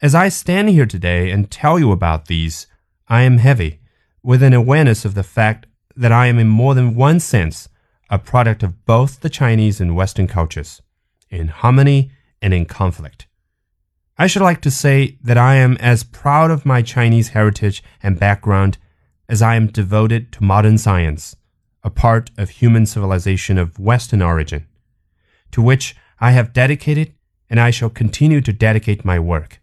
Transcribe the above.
As I stand here today and tell you about these, I am heavy with an awareness of the fact that I am in more than one sense a product of both the Chinese and Western cultures, in harmony and in conflict. I should like to say that I am as proud of my Chinese heritage and background as I am devoted to modern science, a part of human civilization of Western origin, to which I have dedicated and I shall continue to dedicate my work.